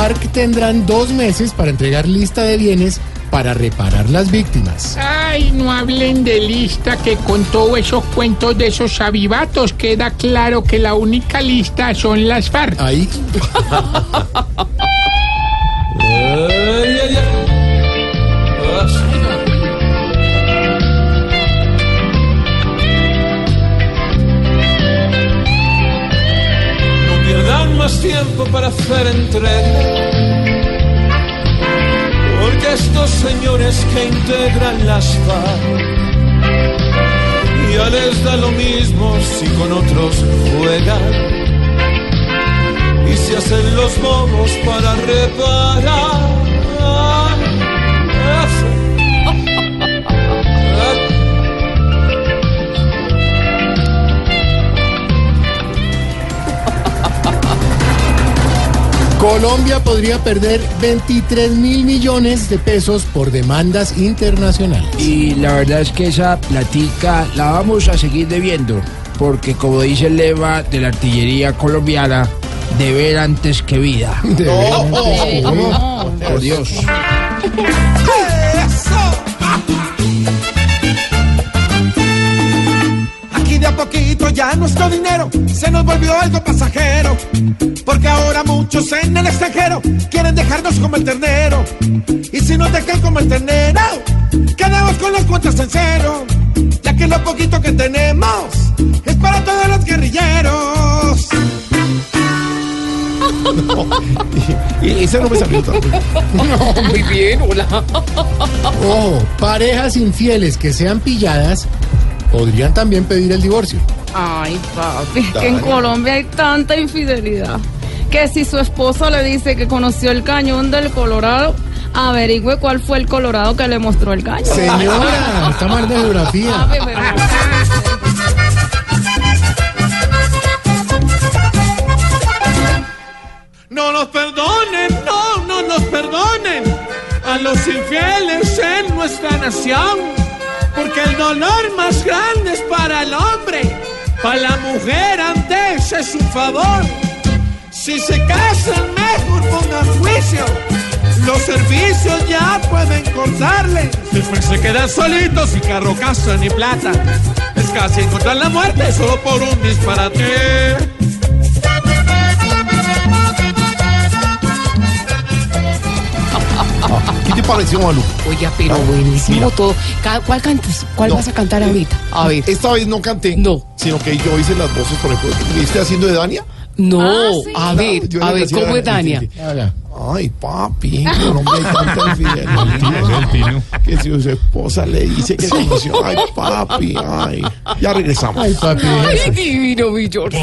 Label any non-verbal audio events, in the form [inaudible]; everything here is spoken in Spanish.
FARC tendrán dos meses para entregar lista de bienes para reparar las víctimas. Ay, no hablen de lista, que con todos esos cuentos de esos avivatos queda claro que la única lista son las FARC. Ahí. [laughs] tiempo para hacer entrega. Porque estos señores que integran las FARC ya les da lo mismo si con otros juegan y se hacen los bobos para reparar. Colombia podría perder 23 mil millones de pesos por demandas internacionales. Y la verdad es que esa platica la vamos a seguir debiendo, porque como dice el lema de la artillería colombiana, deber antes que vida. [laughs] De verdad. Por Dios. [laughs] nuestro dinero se nos volvió algo pasajero. Porque ahora muchos en el extranjero quieren dejarnos como el ternero. Y si nos dejan como el ternero, quedamos con las cuentas en cero. Ya que lo poquito que tenemos es para todos los guerrilleros. [laughs] Y ese no me salió bien. Muy bien, hola. Ojo, parejas infieles que sean pilladas podrían también pedir el divorcio. Ay, papi, es que en Colombia hay tanta infidelidad que si su esposo le dice que conoció el cañón del Colorado, averigüe cuál fue el Colorado que le mostró el cañón. Señora, [laughs] está mal de geografía. Papi, pero- No nos perdonen, no, no nos perdonen a los infieles en nuestra nación. Porque el dolor más grande es para el hombre, para la mujer antes es un favor. Si se casan, mejor pongan juicio. Los servicios ya pueden cortarle. Después se quedan solitos y carro, casa ni plata. Es casi encontrar la muerte solo por un disparate. ¿Qué te pareció, Malu? Oiga, pero buenísimo todo. ¿Cuál cantas? ¿Cuál No. vas a cantar ahorita? A ver. Esta vez no canté. No. Sino que yo hice las voces, por ejemplo. ¿Viste haciendo de Dania? No, Ah, sí. a ver, a ver, ¿cómo es Dania? Ay, papi, Colombia hay tanta infidelidad. Que si su esposa le dice que conoció. Ay, papi, ay. Ya regresamos. Ay, papi. Ay, divino, mi George.